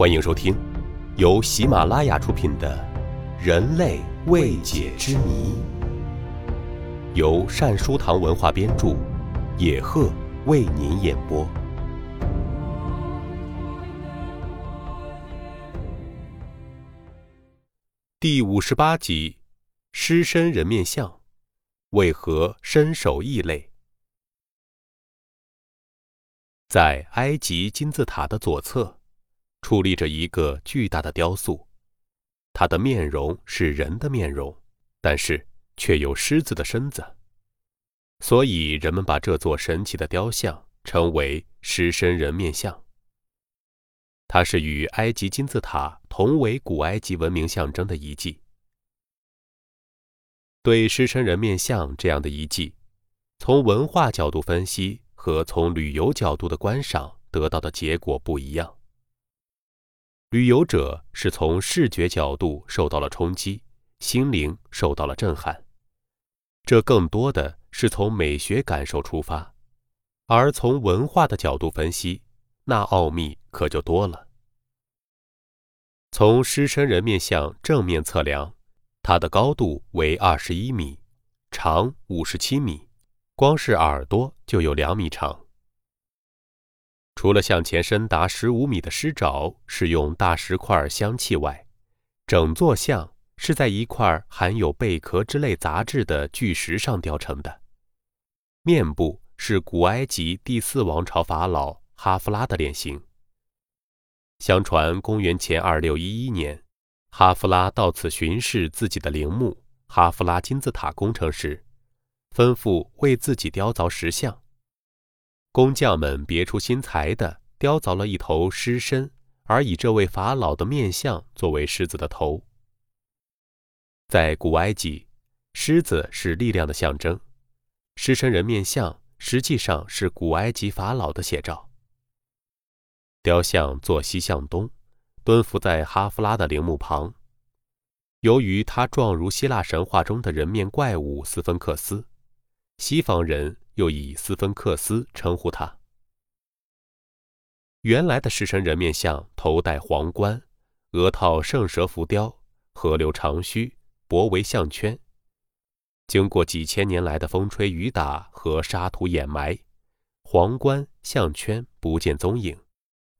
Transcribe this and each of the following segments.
欢迎收听，由喜马拉雅出品的《人类未解之谜》，由善书堂文化编著，野鹤为您演播。第五十八集：狮身人面像为何身首异类？在埃及金字塔的左侧。矗立着一个巨大的雕塑，它的面容是人的面容，但是却有狮子的身子，所以人们把这座神奇的雕像称为“狮身人面像”。它是与埃及金字塔同为古埃及文明象征的遗迹。对狮身人面像这样的遗迹，从文化角度分析和从旅游角度的观赏得到的结果不一样。旅游者是从视觉角度受到了冲击，心灵受到了震撼，这更多的是从美学感受出发，而从文化的角度分析，那奥秘可就多了。从狮身人面像正面测量，它的高度为二十一米，长五十七米，光是耳朵就有两米长。除了向前伸达十五米的狮爪是用大石块镶砌外，整座像是在一块含有贝壳之类杂质的巨石上雕成的。面部是古埃及第四王朝法老哈夫拉的脸型。相传公元前二六一一年，哈夫拉到此巡视自己的陵墓哈夫拉金字塔工程时，吩咐为自己雕凿石像。工匠们别出心裁地雕凿了一头狮身，而以这位法老的面相作为狮子的头。在古埃及，狮子是力量的象征，狮身人面像实际上是古埃及法老的写照。雕像坐西向东，蹲伏在哈夫拉的陵墓旁。由于他状如希腊神话中的人面怪物斯芬克斯，西方人。又以斯芬克斯称呼他。原来的狮身人面像头戴皇冠，额套圣蛇浮雕，河流长须，脖围项圈。经过几千年来的风吹雨打和沙土掩埋，皇冠、项圈不见踪影。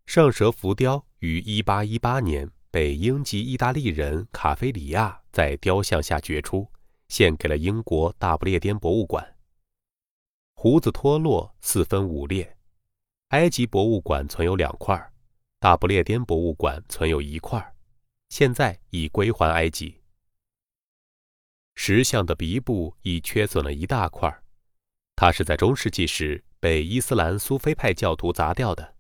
圣蛇浮雕于1818年被英籍意大利人卡菲里亚在雕像下掘出，献给了英国大不列颠博物馆。胡子脱落，四分五裂。埃及博物馆存有两块，大不列颠博物馆存有一块，现在已归还埃及。石像的鼻部已缺损了一大块，它是在中世纪时被伊斯兰苏菲派教徒砸掉的。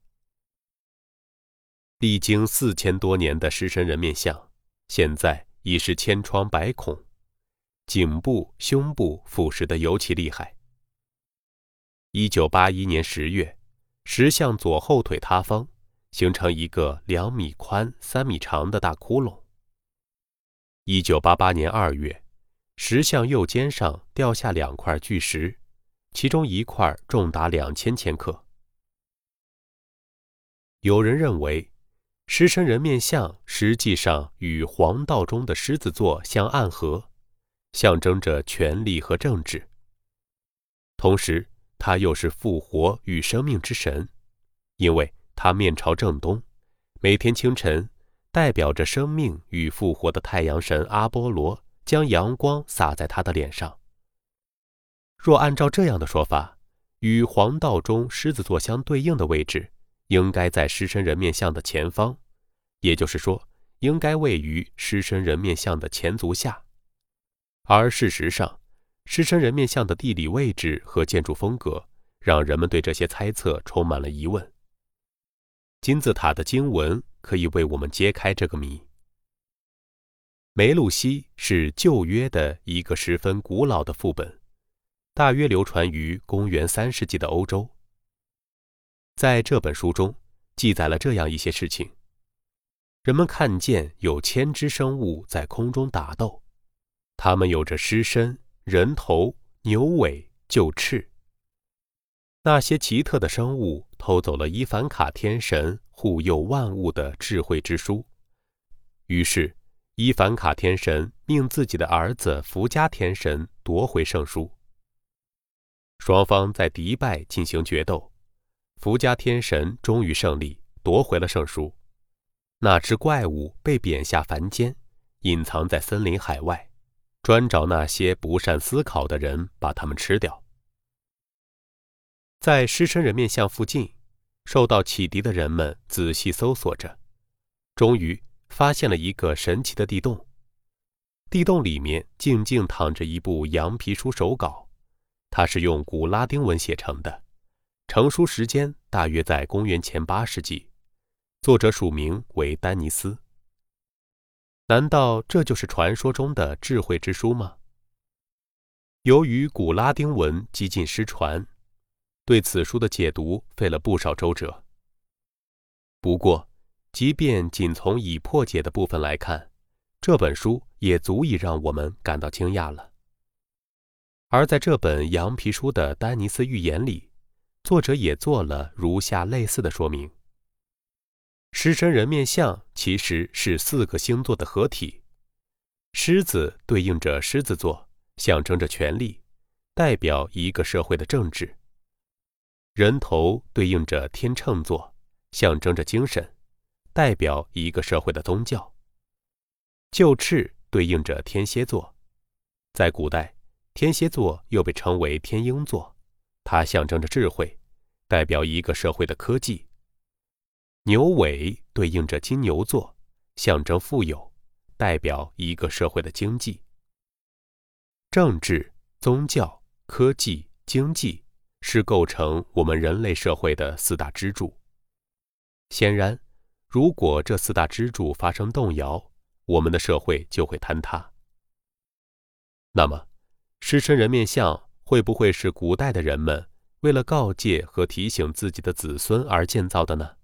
历经四千多年的狮身人面像，现在已是千疮百孔，颈部、胸部腐蚀的尤其厉害。一九八一年十月，石像左后腿塌方，形成一个两米宽、三米长的大窟窿。一九八八年二月，石像右肩上掉下两块巨石，其中一块重达两千千克。有人认为，狮身人面像实际上与黄道中的狮子座相暗合，象征着权力和政治。同时，他又是复活与生命之神，因为他面朝正东，每天清晨，代表着生命与复活的太阳神阿波罗将阳光洒在他的脸上。若按照这样的说法，与黄道中狮子座相对应的位置，应该在狮身人面像的前方，也就是说，应该位于狮身人面像的前足下，而事实上。狮身人面像的地理位置和建筑风格，让人们对这些猜测充满了疑问。金字塔的经文可以为我们揭开这个谜。梅露西是旧约的一个十分古老的副本，大约流传于公元三世纪的欧洲。在这本书中，记载了这样一些事情：人们看见有千只生物在空中打斗，它们有着狮身。人头、牛尾、就翅。那些奇特的生物偷走了伊凡卡天神护佑万物的智慧之书。于是，伊凡卡天神命自己的儿子福加天神夺回圣书。双方在迪拜进行决斗，福加天神终于胜利，夺回了圣书。那只怪物被贬下凡间，隐藏在森林海外，专找那些不善思考的人，把他们吃掉。在狮身人面像附近，受到启迪的人们仔细搜索着，终于发现了一个神奇的地洞。地洞里面静静躺着一部羊皮书手稿，它是用古拉丁文写成的，成书时间大约在公元前八世纪。作者署名为丹尼斯。难道这就是传说中的智慧之书吗？由于古拉丁文几近失传，对此书的解读费了不少周折。不过，即便仅从已破解的部分来看，这本书也足以让我们感到惊讶了。而在这本羊皮书的丹尼斯寓言里，作者也做了如下类似的说明。狮身人面像其实是四个星座的合体，狮子对应着狮子座，象征着权力，代表一个社会的政治；人头对应着天秤座，象征着精神，代表一个社会的宗教；就翅对应着天蝎座，在古代，天蝎座又被称为天鹰座，它象征着智慧，代表一个社会的科技。牛尾对应着金牛座，象征富有，代表一个社会的经济。政治、宗教、科技、经济是构成我们人类社会的四大支柱。显然，如果这四大支柱发生动摇，我们的社会就会坍塌。那么，狮身人面像会不会是古代的人们为了告诫和提醒自己的子孙而建造的呢？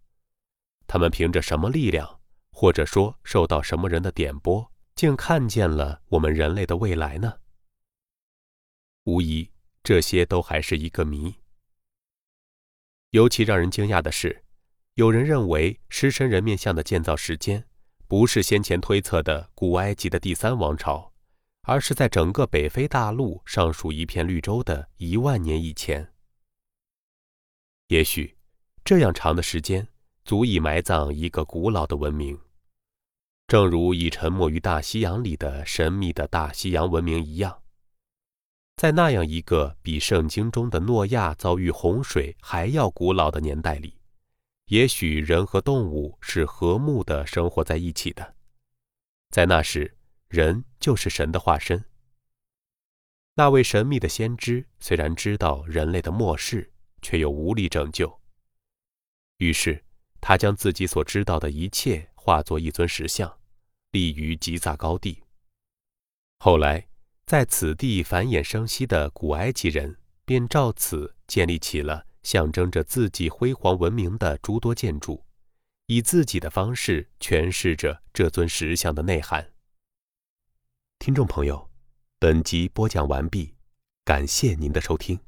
他们凭着什么力量，或者说受到什么人的点拨，竟看见了我们人类的未来呢？无疑，这些都还是一个谜。尤其让人惊讶的是，有人认为狮身人面像的建造时间，不是先前推测的古埃及的第三王朝，而是在整个北非大陆尚属一片绿洲的一万年以前。也许，这样长的时间。足以埋葬一个古老的文明，正如已沉没于大西洋里的神秘的大西洋文明一样。在那样一个比圣经中的诺亚遭遇洪水还要古老的年代里，也许人和动物是和睦的生活在一起的。在那时，人就是神的化身。那位神秘的先知虽然知道人类的末世，却又无力拯救，于是。他将自己所知道的一切化作一尊石像，立于吉萨高地。后来，在此地繁衍生息的古埃及人便照此建立起了象征着自己辉煌文明的诸多建筑，以自己的方式诠释着这尊石像的内涵。听众朋友，本集播讲完毕，感谢您的收听。